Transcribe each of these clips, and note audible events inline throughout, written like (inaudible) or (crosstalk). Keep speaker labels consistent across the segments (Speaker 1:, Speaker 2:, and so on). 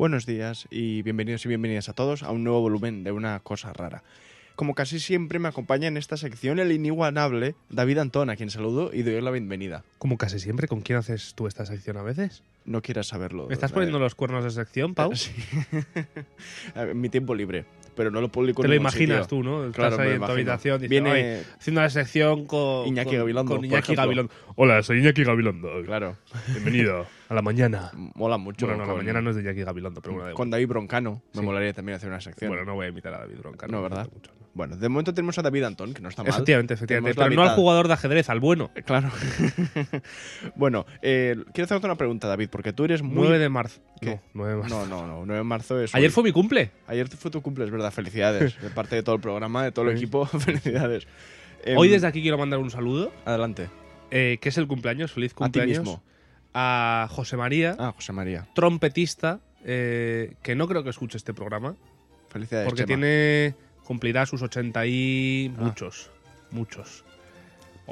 Speaker 1: Buenos días y bienvenidos y bienvenidas a todos a un nuevo volumen de Una Cosa Rara. Como casi siempre me acompaña en esta sección el inigualable David Antón, a quien saludo y doy la bienvenida.
Speaker 2: Como casi siempre, ¿con quién haces tú esta sección a veces?
Speaker 1: No quieras saberlo.
Speaker 2: ¿Me estás poniendo los cuernos de sección, Pau? (laughs)
Speaker 1: Sí. en mi tiempo libre, pero no lo publico
Speaker 2: Te lo imaginas
Speaker 1: sitio.
Speaker 2: tú, ¿no? Estás
Speaker 1: Claro,
Speaker 2: ahí en tu habitación diciendo,
Speaker 1: Viene-
Speaker 2: "Ay, haciendo la sección con
Speaker 1: Iñaki Gabilondo,
Speaker 2: Con Iñaki. Gabilondo. Hola, soy Iñaki Gabilondo.
Speaker 1: Claro,
Speaker 2: Bienvenido (laughs) a la mañana.
Speaker 1: mola mucho.
Speaker 2: Bueno, no, la
Speaker 1: con,
Speaker 2: mañana no es de Iñaki Gabilondo, pero bueno,
Speaker 1: con David Broncano. Me
Speaker 2: Sí.
Speaker 1: molaría también hacer una sección.
Speaker 2: Bueno, no voy a imitar a David Bronca.
Speaker 1: No, ¿verdad?
Speaker 2: gusta mucho, no.
Speaker 1: Bueno, de momento tenemos a David Antón, que no está mal.
Speaker 2: Efectivamente, efectivamente.
Speaker 1: La
Speaker 2: Pero no al jugador de ajedrez, al bueno.
Speaker 1: Eh, Claro. (laughs) bueno, eh, quiero hacerte una pregunta, David, porque tú eres muy...
Speaker 2: 9 de marzo.
Speaker 1: ¿Qué?
Speaker 2: No, 9 de marzo.
Speaker 1: No, no, no, 9 de marzo es...
Speaker 2: Ayer
Speaker 1: hoy.
Speaker 2: fue mi cumple.
Speaker 1: Ayer fue tu cumple, es verdad. Felicidades. De parte de todo el programa, de todo el (laughs) equipo, (laughs) felicidades. Em,
Speaker 2: Hoy desde aquí quiero mandar un saludo,
Speaker 1: Adelante.
Speaker 2: eh, que es el cumpleaños, feliz
Speaker 1: A ti
Speaker 2: cumpleaños.
Speaker 1: mismo.
Speaker 2: A José María,
Speaker 1: Ah, José María.
Speaker 2: trompetista, eh, que no creo que escuche este programa,
Speaker 1: Felicidades,
Speaker 2: porque
Speaker 1: Chema.
Speaker 2: tiene cumplirá sus 80 y
Speaker 1: Ah.
Speaker 2: muchos, muchos.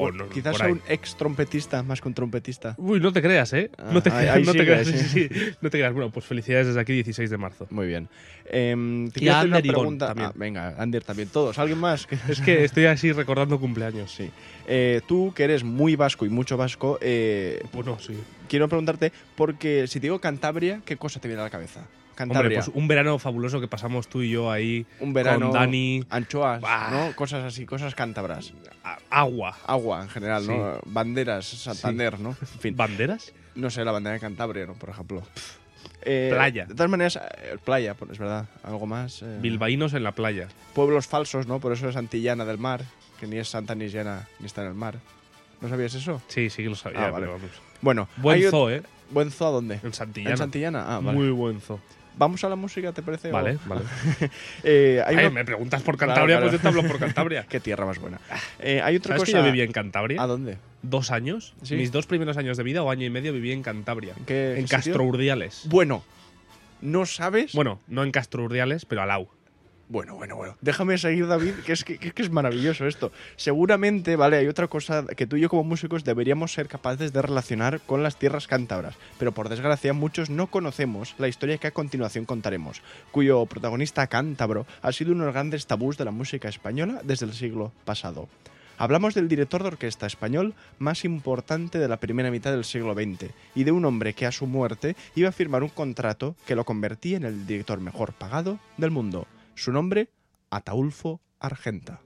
Speaker 2: O no,
Speaker 1: Quizás sea un ex trompetista más que un trompetista.
Speaker 2: Uy, no te creas, ¿eh?
Speaker 1: Ah,
Speaker 2: no te,
Speaker 1: ahí- ahí
Speaker 2: no te
Speaker 1: sigue,
Speaker 2: creas,
Speaker 1: sí.
Speaker 2: sí, sí, no te creas. Bueno, pues felicidades desde aquí, 16 de marzo.
Speaker 1: Muy bien. Em, te
Speaker 2: Y
Speaker 1: quiero
Speaker 2: a
Speaker 1: hacer una pregunta.
Speaker 2: también.
Speaker 1: Ah, venga, Ander también. Todos. ¿Alguien más? (laughs)
Speaker 2: Es que estoy así recordando cumpleaños.
Speaker 1: sí. Eh, tú, que eres muy vasco y mucho vasco, eh,
Speaker 2: Bueno, sí.
Speaker 1: quiero preguntarte, porque si te digo Cantabria, ¿qué cosa te viene a la cabeza?
Speaker 2: Hombre, pues un verano fabuloso que pasamos tú y yo ahí
Speaker 1: un verano.
Speaker 2: con Dani.
Speaker 1: Anchoas,
Speaker 2: Bah.
Speaker 1: ¿no? Cosas así, cosas cántabras.
Speaker 2: agua.
Speaker 1: Agua en general, ¿no? Banderas, Santander, ¿no? En fin,
Speaker 2: ¿Banderas?
Speaker 1: no sé, la bandera de Cantabria, ¿no? Por ejemplo. Eh,
Speaker 2: Playa.
Speaker 1: De todas maneras, eh, playa, pues es verdad. Algo más. eh,
Speaker 2: Bilbaínos en la playa.
Speaker 1: Pueblos falsos, ¿no? Por eso es Antillana del Mar, que ni es Santa ni es llana, ni está en el mar. ¿No sabías eso?
Speaker 2: Sí, sí que lo sabía.
Speaker 1: Ah, vale.
Speaker 2: pero vamos.
Speaker 1: Bueno,
Speaker 2: Buen zoo, ¿eh?
Speaker 1: ¿Buen zoo a dónde?
Speaker 2: En Santillana.
Speaker 1: ¿En Santillana? Ah, vale.
Speaker 2: Muy buen zoo.
Speaker 1: Vamos a la música, ¿te parece?
Speaker 2: Vale,
Speaker 1: O-
Speaker 2: vale. (laughs)
Speaker 1: Eh, hay
Speaker 2: Ay,
Speaker 1: una-
Speaker 2: me preguntas por Cantabria,
Speaker 1: claro.
Speaker 2: pues yo te hablo por Cantabria. (laughs)
Speaker 1: Qué tierra más buena. Eh, hay otra
Speaker 2: ¿Sabes
Speaker 1: cosa.
Speaker 2: que yo viví en Cantabria?
Speaker 1: ¿A dónde?
Speaker 2: Dos años.
Speaker 1: Sí.
Speaker 2: Mis dos primeros años de vida o año y medio viví en Cantabria.
Speaker 1: ¿En qué
Speaker 2: en? Castro Urdiales.
Speaker 1: Bueno, ¿no sabes?
Speaker 2: Bueno, no en Castro Urdiales, pero al Au.
Speaker 1: Bueno, bueno, bueno. Déjame seguir, David, que es que, es maravilloso esto. Seguramente, vale, hay otra cosa que tú y yo como músicos deberíamos ser capaces de relacionar con las tierras cántabras, pero por desgracia muchos no conocemos la historia que a continuación contaremos, cuyo protagonista cántabro ha sido uno de los grandes tabús de la música española desde el siglo pasado. Hablamos del director de orquesta español más importante de la primera mitad del siglo XX y de un hombre que a su muerte iba a firmar un contrato que lo convertía en el director mejor pagado del mundo. Su nombre, Ataulfo Argenta.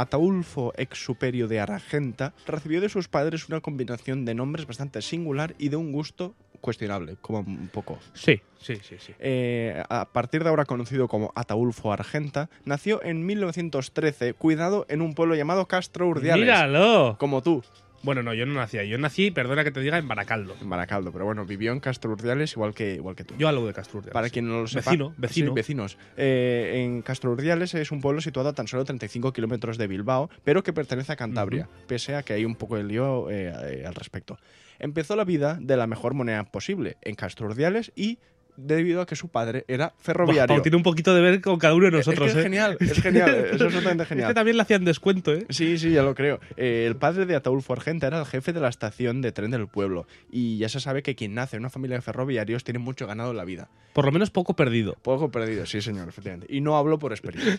Speaker 1: Ataulfo ex superio de Argenta recibió de sus padres una combinación de nombres bastante singular y de un gusto cuestionable, como un poco.
Speaker 2: Sí, sí, sí, sí.
Speaker 1: Eh, a partir de ahora conocido como Ataulfo Argenta, nació en 1913, cuidado, en un pueblo llamado Castro Urdiales.
Speaker 2: ¡Míralo!
Speaker 1: Como tú,
Speaker 2: Bueno, no, yo no nací ahí. Yo nací, perdona que te diga, en Baracaldo.
Speaker 1: en Baracaldo, pero bueno, vivió en Castro Urdiales igual que, igual que tú.
Speaker 2: Yo algo de Castro Urdiales.
Speaker 1: Para quien no lo sepa.
Speaker 2: Vecino, vecino.
Speaker 1: Sí, vecinos. Eh, en Castro Urdiales es un pueblo situado a tan solo 35 kilómetros de Bilbao, pero que pertenece a Cantabria, pese a que hay un poco de lío eh, eh, al respecto. Empezó la vida de la mejor manera posible en Castro Urdiales y debido a que su padre era ferroviario.
Speaker 2: Pau tiene un poquito de ver con cada uno de nosotros,
Speaker 1: es que es
Speaker 2: ¿eh?
Speaker 1: genial, es genial, es (laughs) absolutamente
Speaker 2: Este
Speaker 1: genial.
Speaker 2: también le hacían descuento, ¿eh?
Speaker 1: Sí, sí, ya lo creo. Eh, el padre de Ataulfo Argenta era el jefe de la estación de tren del pueblo. Y ya se sabe que quien nace en una familia de ferroviarios tiene mucho ganado en la vida.
Speaker 2: Por lo menos poco perdido.
Speaker 1: Poco perdido, sí, señor, efectivamente. Y no hablo por experiencia.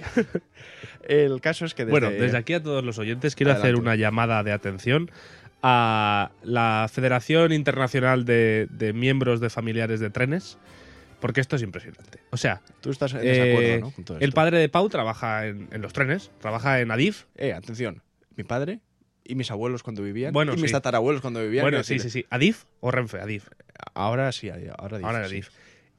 Speaker 1: (laughs) el caso es que desde...
Speaker 2: Bueno, desde aquí a todos los oyentes quiero hacer una llamada de atención a la Federación Internacional de, de Miembros de Familiares de Trenes, porque esto es impresionante. O sea,
Speaker 1: Tú estás en
Speaker 2: eh,
Speaker 1: desacuerdo, ¿no? Con todo
Speaker 2: el
Speaker 1: esto.
Speaker 2: padre de Pau trabaja en, en los trenes, trabaja en Adif.
Speaker 1: Eh, atención. Mi padre y mis abuelos cuando vivían.
Speaker 2: Bueno,
Speaker 1: y mis tatarabuelos cuando vivían.
Speaker 2: Bueno, sí, sí, sí. ¿Adif o Renfe? Adif.
Speaker 1: Ahora sí, ahora dice,
Speaker 2: Ahora
Speaker 1: sí.
Speaker 2: Adif.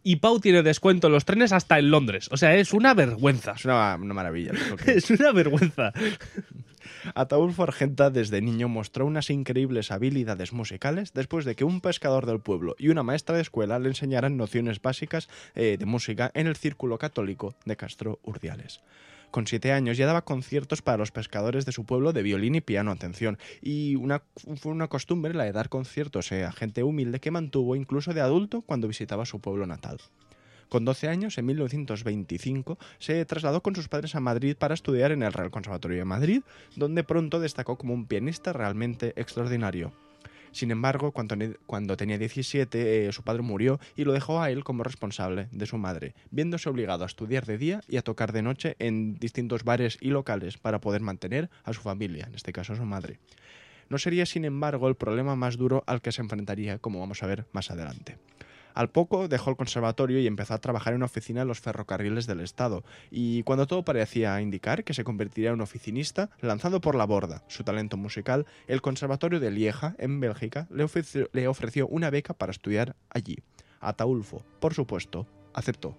Speaker 2: Y Pau tiene descuento en los trenes hasta en Londres. O sea, es una vergüenza.
Speaker 1: Es una, una maravilla. (laughs)
Speaker 2: Es una vergüenza. (laughs)
Speaker 1: Ataulfo Argenta desde niño mostró unas increíbles habilidades musicales después de que un pescador del pueblo y una maestra de escuela le enseñaran nociones básicas eh, de música en el círculo católico de Castro Urdiales. Con siete años ya daba conciertos para los pescadores de su pueblo de violín y piano, atención. Y fue una costumbre la de dar conciertos eh, a gente humilde que mantuvo incluso de adulto cuando visitaba su pueblo natal. Con 12 años, en 1925, se trasladó con sus padres a Madrid para estudiar en el Real Conservatorio de Madrid, donde pronto destacó como un pianista realmente extraordinario. Sin embargo, cuando, tenía 17, eh, su padre murió y lo dejó a él como responsable de su madre, viéndose obligado a estudiar de día y a tocar de noche en distintos bares y locales para poder mantener a su familia, en este caso a su madre. No sería, sin embargo, el problema más duro al que se enfrentaría, como vamos a ver más adelante. Al poco dejó el conservatorio y empezó a trabajar en una oficina en los ferrocarriles del Estado, y cuando todo parecía indicar que se convertiría en un oficinista, lanzando por la borda su talento musical, el Conservatorio de Lieja, en Bélgica, le ofreció, le ofreció una beca para estudiar allí. Ataulfo, por supuesto, aceptó.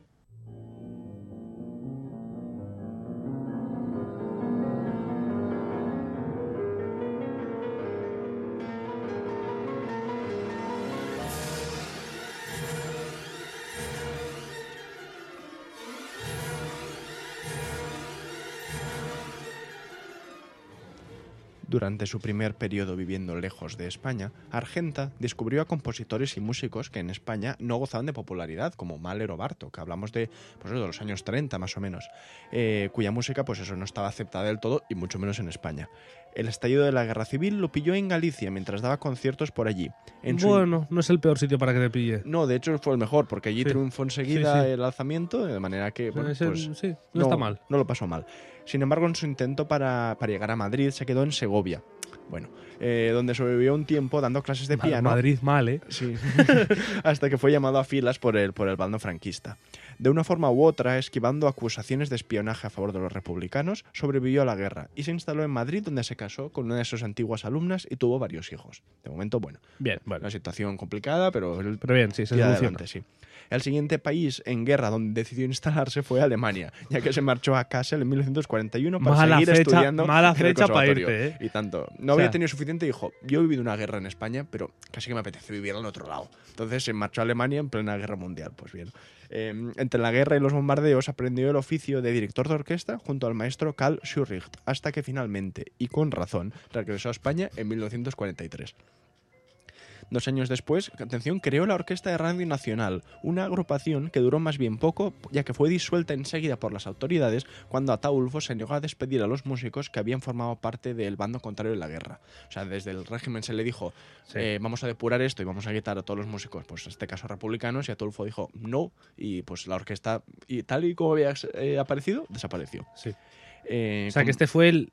Speaker 1: Durante su primer periodo viviendo lejos de España, Argenta descubrió a compositores y músicos que en España no gozaban de popularidad, como Mahler o Bartok, que hablamos de, pues de los años 30 más o menos, eh, cuya música pues eso no estaba aceptada del todo y mucho menos en España. El estallido de la guerra civil lo pilló en Galicia mientras daba conciertos por allí.
Speaker 2: En bueno, no es el peor sitio para que te pille.
Speaker 1: No, de hecho fue el mejor, porque allí triunfó enseguida el alzamiento, de manera que bueno, pues,
Speaker 2: no, está mal.
Speaker 1: No lo pasó mal. Sin embargo, en su intento para, para llegar a Madrid se quedó en Segovia. Bueno, eh, donde sobrevivió un tiempo dando clases de piano.
Speaker 2: Madrid mal, ¿eh?
Speaker 1: Sí. (laughs) Hasta que fue llamado a filas por el, por el bando franquista. De una forma u otra, esquivando acusaciones de espionaje a favor de los republicanos, sobrevivió a la guerra y se instaló en Madrid, donde se casó con una de sus antiguas alumnas y tuvo varios hijos. De momento, bueno.
Speaker 2: Bien, bueno.
Speaker 1: Una situación complicada, pero,
Speaker 2: pero bien, sí, se
Speaker 1: adelante, sí. El siguiente país en guerra donde decidió instalarse fue Alemania, ya que se marchó a Kassel en 1941 para seguir estudiando
Speaker 2: mala fecha para irte, ¿eh?
Speaker 1: Y tanto. No había tenido suficiente y dijo, yo he vivido una guerra en España, pero casi que me apetece vivir en otro lado. Entonces se marchó a Alemania en plena guerra mundial. Pues bien. Em, entre la guerra y los bombardeos aprendió el oficio de director de orquesta junto al maestro Karl Schurricht, hasta que finalmente, y con razón, regresó a España en 1943. Dos años después, atención, creó la Orquesta de Radio Nacional, una agrupación que duró más bien poco, ya que fue disuelta enseguida por las autoridades cuando Ataulfo se negó a despedir a los músicos que habían formado parte del bando contrario de la guerra. O sea, desde el régimen se le dijo, eh, vamos a depurar esto y vamos a quitar a todos los músicos, pues en este caso republicanos, y Ataulfo dijo, no, y pues la orquesta, y tal y como había eh, aparecido, desapareció.
Speaker 2: Sí. Eh, o sea, que este fue el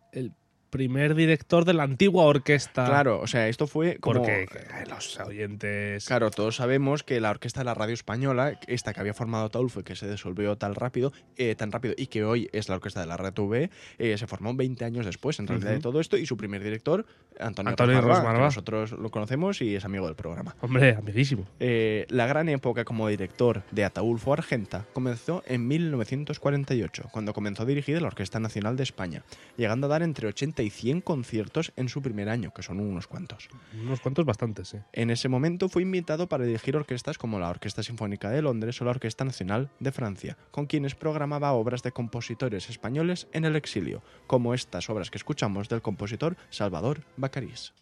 Speaker 2: primer director de la antigua orquesta.
Speaker 1: Claro, o sea, esto fue como...
Speaker 2: Porque los oyentes...
Speaker 1: Claro, todos sabemos que la orquesta de la radio española, esta que había formado Taulfo y que se disolvió tan rápido, eh, tan rápido y que hoy es la orquesta de la radio TV, eh, se formó 20 años después, en realidad, de todo esto, y su primer director, Antonio,
Speaker 2: Antonio Rosmarva,
Speaker 1: nosotros lo conocemos y es amigo del programa.
Speaker 2: Hombre, amiguísimo.
Speaker 1: Eh, la gran época como director de Ataulfo Argenta comenzó en 1948, cuando comenzó a dirigir la Orquesta Nacional de España, llegando a dar entre 80 y 100 conciertos en su primer año, que son unos cuantos.
Speaker 2: Unos cuantos bastantes, sí.
Speaker 1: En ese momento fue invitado para dirigir orquestas como la Orquesta Sinfónica de Londres o la Orquesta Nacional de Francia, con quienes programaba obras de compositores españoles en el exilio, como estas obras que escuchamos del compositor Salvador Bacarís.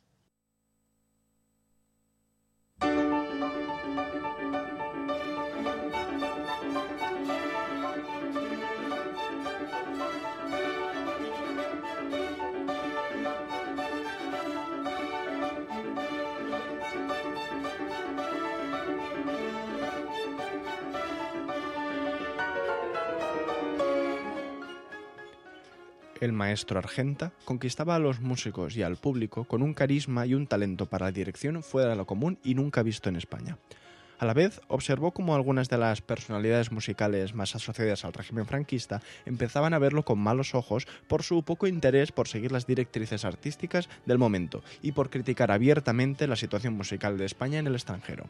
Speaker 1: El maestro Argenta conquistaba a los músicos y al público con un carisma y un talento para la dirección fuera de lo común y nunca visto en España. A la vez, observó cómo algunas de las personalidades musicales más asociadas al régimen franquista empezaban a verlo con malos ojos por su poco interés por seguir las directrices artísticas del momento y por criticar abiertamente la situación musical de España en el extranjero.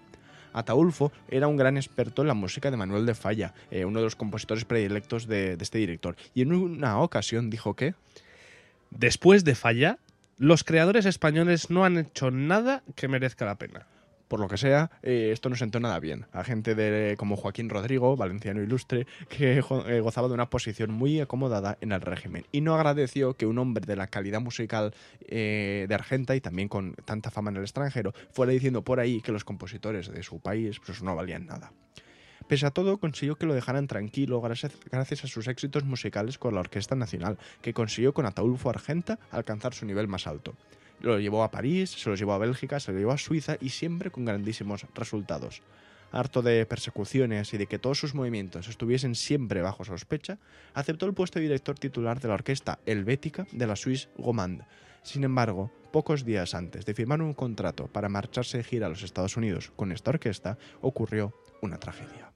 Speaker 1: Ataulfo era un gran experto en la música de Manuel de Falla, eh, uno de los compositores predilectos de, este director, y en una ocasión dijo que...
Speaker 2: Después de Falla, los creadores españoles no han hecho nada que merezca la pena.
Speaker 1: Por lo que sea, eh, esto no sentó nada bien. A gente de, como Joaquín Rodrigo, valenciano ilustre, que eh, gozaba de una posición muy acomodada en el régimen. Y no agradeció que un hombre de la calidad musical eh, de Argenta y también con tanta fama en el extranjero fuera diciendo por ahí que los compositores de su país pues, no valían nada. Pese a todo, consiguió que lo dejaran tranquilo gracias a sus éxitos musicales con la Orquesta Nacional, que consiguió con Ataulfo Argenta alcanzar su nivel más alto. Lo llevó a París, se lo llevó a Bélgica, se lo llevó a Suiza y siempre con grandísimos resultados. Harto de persecuciones y de que todos sus movimientos estuviesen siempre bajo sospecha, aceptó el puesto de director titular de la orquesta helvética de la Suisse Romande. Sin embargo, pocos días antes de firmar un contrato para marcharse de gira a los Estados Unidos con esta orquesta, ocurrió una tragedia.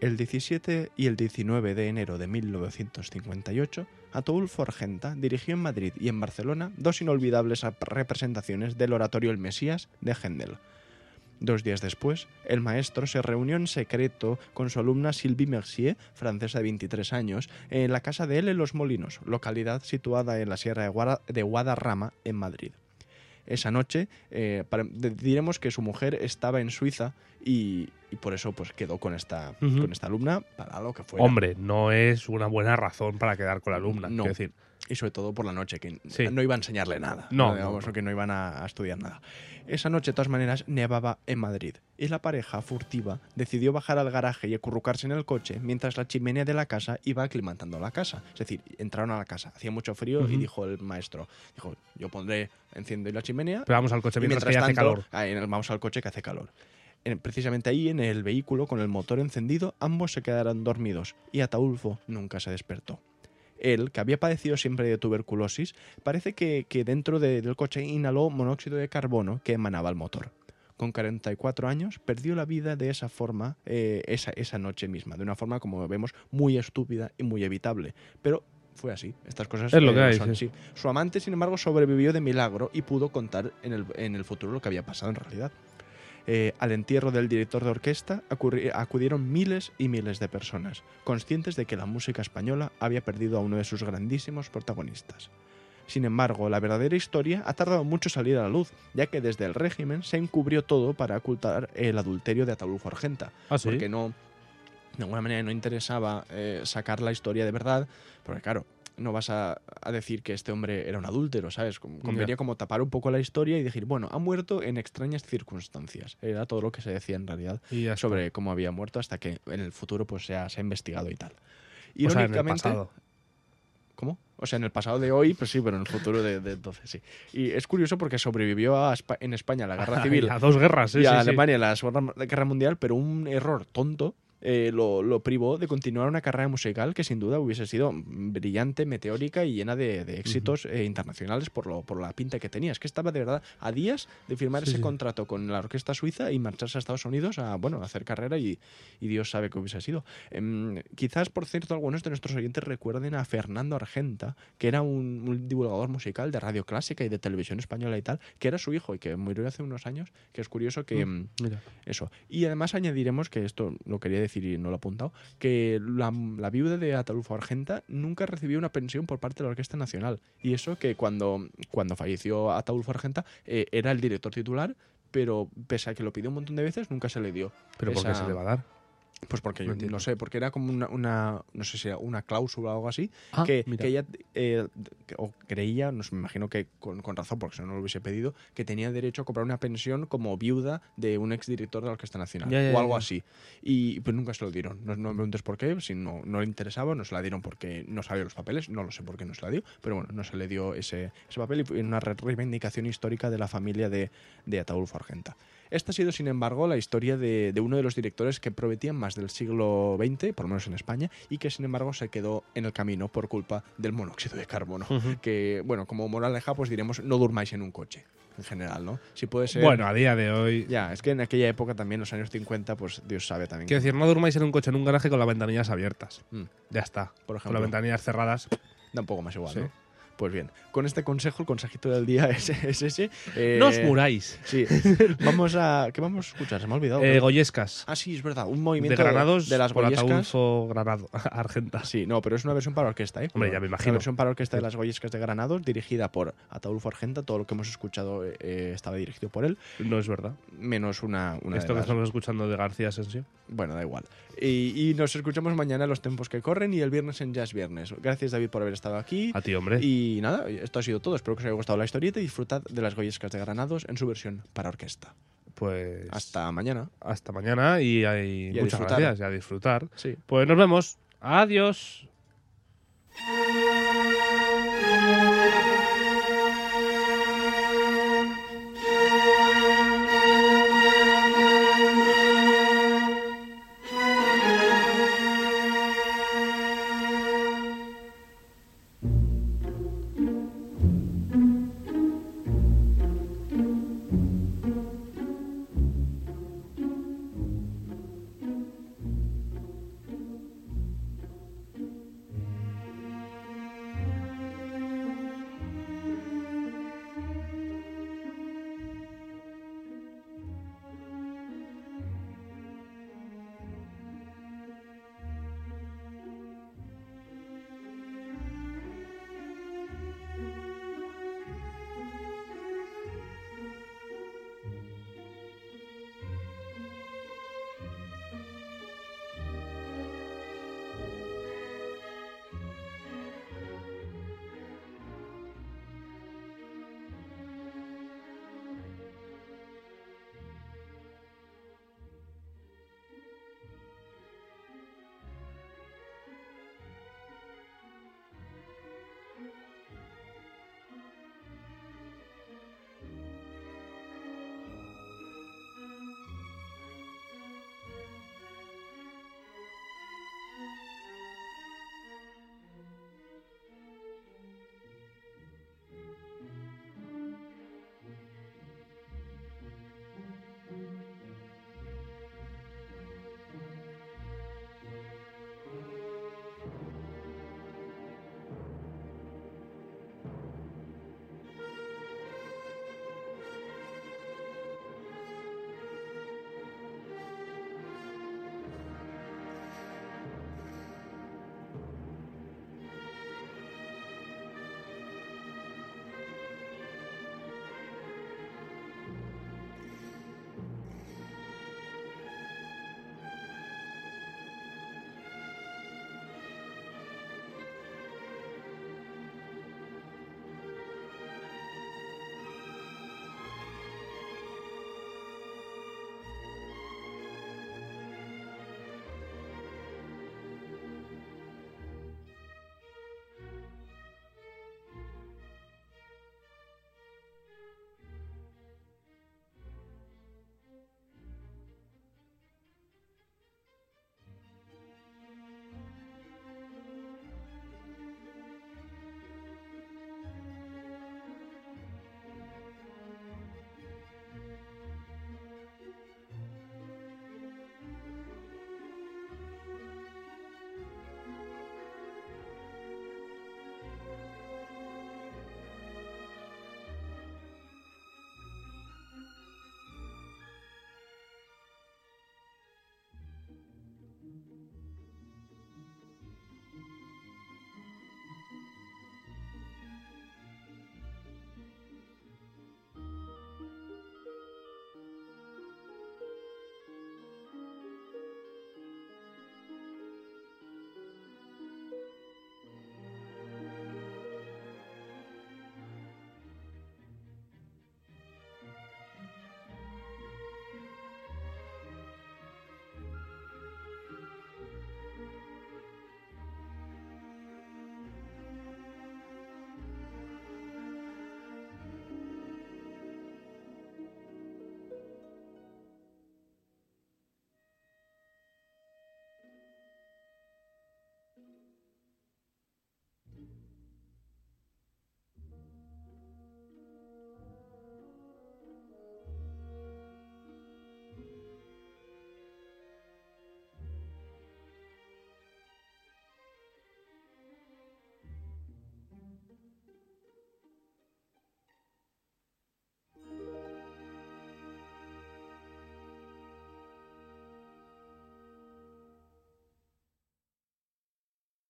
Speaker 1: El 17 y el 19 de enero de 1958, Ataulfo Argenta dirigió en Madrid y en Barcelona dos inolvidables representaciones del oratorio El Mesías de Händel. Dos días después, el maestro se reunió en secreto con su alumna Sylvie Mercier, francesa de 23 años, en la casa de él en Los Molinos, localidad situada en la Sierra de Guadarrama, en Madrid. Esa noche eh, para- diremos que su mujer estaba en Suiza y, y por eso pues quedó con esta, con esta alumna para lo que fuera.
Speaker 2: Hombre, no es una buena razón para quedar con la alumna.
Speaker 1: No.
Speaker 2: quiero decir,
Speaker 1: Y sobre todo por la noche, que
Speaker 2: Sí.
Speaker 1: no iba a enseñarle nada.
Speaker 2: No,
Speaker 1: Digamos,
Speaker 2: no,
Speaker 1: que no iban a, a estudiar nada. Esa noche, de todas maneras, nevaba en Madrid. Y la pareja, furtiva, decidió bajar al garaje y acurrucarse en el coche mientras la chimenea de la casa iba aclimatando la casa. Es decir, entraron a la casa, hacía mucho frío y dijo el maestro, dijo, yo pondré, enciendo la chimenea
Speaker 2: pero vamos al coche
Speaker 1: y
Speaker 2: mientras, que hace calor.
Speaker 1: vamos al coche que hace calor. En- precisamente ahí, en el vehículo, con el motor encendido, ambos se quedaron dormidos y Ataulfo nunca se despertó. Él, que había padecido siempre de tuberculosis, parece que, que dentro de- del coche inhaló monóxido de carbono que emanaba el motor. Con 44 años, perdió la vida de esa forma, eh, esa, esa noche misma, de una forma, como vemos, muy estúpida y muy evitable. Pero fue así, estas cosas
Speaker 2: Es lo
Speaker 1: eh,
Speaker 2: que hay,
Speaker 1: son
Speaker 2: sí.
Speaker 1: así. Su amante, sin embargo, sobrevivió de milagro y pudo contar en el, en el futuro lo que había pasado en realidad. Eh, al entierro del director de orquesta acudieron miles y miles de personas, conscientes de que la música española había perdido a uno de sus grandísimos protagonistas. Sin embargo, la verdadera historia ha tardado mucho en salir a la luz, ya que desde el régimen se encubrió todo para ocultar el adulterio de Ataulfo Argenta,
Speaker 2: Ah, sí.
Speaker 1: porque no, de alguna manera no interesaba eh, sacar la historia de verdad, porque claro, no vas a, a decir que este hombre era un adúltero, ¿sabes? Con- Convenía como tapar un poco la historia y decir, bueno, ha muerto en extrañas circunstancias. Era todo lo que se decía en realidad
Speaker 2: Y
Speaker 1: sobre cómo había muerto hasta que en el futuro pues se ha, se ha investigado y tal.
Speaker 2: O sea, en el pasado.
Speaker 1: ¿Cómo? O sea, en el pasado de hoy, pues sí, pero en el futuro de, de entonces sí. Y es curioso porque sobrevivió a en España a la guerra (laughs) civil
Speaker 2: a dos guerras, sí,
Speaker 1: y a
Speaker 2: sí, sí.
Speaker 1: Alemania en la Segunda Guerra Mundial, pero un error tonto eh, lo, lo privó de continuar una carrera musical que sin duda hubiese sido brillante, meteórica y llena de, de éxitos eh, internacionales por, lo, por la pinta que tenía. Es que estaba de verdad a días de firmar
Speaker 2: Sí,
Speaker 1: ese
Speaker 2: sí.
Speaker 1: contrato con la orquesta suiza y marcharse a Estados Unidos a, bueno, a hacer carrera y, y Dios sabe qué hubiese sido. Em, quizás, por cierto, algunos de nuestros oyentes recuerden a Fernando Argenta, que era un, un divulgador musical de radio clásica y de televisión española y tal, que era su hijo y que murió hace unos años, que es curioso que...
Speaker 2: Mira.
Speaker 1: eso. Y además añadiremos, que esto lo quería decir y no lo he apuntado, que la, la viuda de Ataulfo Argenta nunca recibió una pensión por parte de la Orquesta Nacional. Y eso que cuando, cuando falleció Ataulfo Argenta eh, era el director titular, pero pese a que lo pidió un montón de veces, nunca se le dio.
Speaker 2: Pero ¿por qué
Speaker 1: esa-
Speaker 2: se le va a dar?
Speaker 1: Pues porque, yo- no sé, porque era como una, una- no sé si era una cláusula o algo así,
Speaker 2: Ah,
Speaker 1: que, que ella eh, o creía, no sé, me imagino que con, con razón, porque si no, no lo hubiese pedido, que tenía derecho a cobrar una pensión como viuda de un exdirector de la Orquesta Nacional
Speaker 2: Ya, ya,
Speaker 1: o algo
Speaker 2: ya.
Speaker 1: así. Y pues nunca se lo dieron. No, no me preguntes por qué, si no, no le interesaba, no se la dieron porque no sabía los papeles, no lo sé por qué no se la dio, pero bueno, no se le dio ese, ese papel y fue una re- reivindicación histórica de la familia de, de Ataulfo Argenta. Esta ha sido, sin embargo, la historia de, de uno de los directores que prometían más del siglo XX, por lo menos en España, y que, sin embargo, se quedó en el camino por culpa del monóxido de carbono. Que, bueno, como moraleja, pues diremos, no durmáis en un coche, en general, ¿no? Si puede ser...
Speaker 2: Bueno, a día de hoy.
Speaker 1: Ya, es que en aquella época también, los años 50, pues Dios sabe también.
Speaker 2: Quiero decir, no durmáis en un coche en un garaje con las ventanillas abiertas.
Speaker 1: Mm,
Speaker 2: Ya está.
Speaker 1: por
Speaker 2: Con
Speaker 1: ejemplo,
Speaker 2: las ventanillas cerradas.
Speaker 1: da un poco más igual,
Speaker 2: Sí.
Speaker 1: ¿no? Pues bien, con este consejo, el consejito del día es, (laughs) es ese. eh,
Speaker 2: no os muráis.
Speaker 1: Sí, vamos a... ¿Qué vamos a escuchar? Se me ha olvidado.
Speaker 2: Eh, Goyescas.
Speaker 1: Ah, sí, es verdad. Un
Speaker 2: de
Speaker 1: movimiento
Speaker 2: Granados
Speaker 1: de las
Speaker 2: por
Speaker 1: goyescas.
Speaker 2: Ataulfo Granado, (laughs) Argenta.
Speaker 1: Sí, no, pero es una versión para orquesta, ¿eh?
Speaker 2: Hombre, ya me imagino.
Speaker 1: Una versión para orquesta de las Goyescas de Granados, dirigida por Ataulfo Argenta. Todo lo que hemos escuchado eh, estaba dirigido por él,
Speaker 2: No es verdad.
Speaker 1: menos una, una de
Speaker 2: Esto que
Speaker 1: las-
Speaker 2: estamos escuchando de García Asensio.
Speaker 1: Bueno, da igual. Y, y nos escuchamos mañana en los tiempos que corren y el viernes en Jazz Viernes. Gracias, David, por haber estado aquí.
Speaker 2: A ti, hombre.
Speaker 1: Y nada, esto ha sido todo. Espero que os haya gustado la historieta y disfrutad de las Goyescas de Granados en su versión para orquesta.
Speaker 2: Pues.
Speaker 1: Hasta mañana.
Speaker 2: hasta mañana y, y
Speaker 1: a
Speaker 2: muchas gracias y a disfrutar.
Speaker 1: Sí.
Speaker 2: Pues nos vemos. Adiós.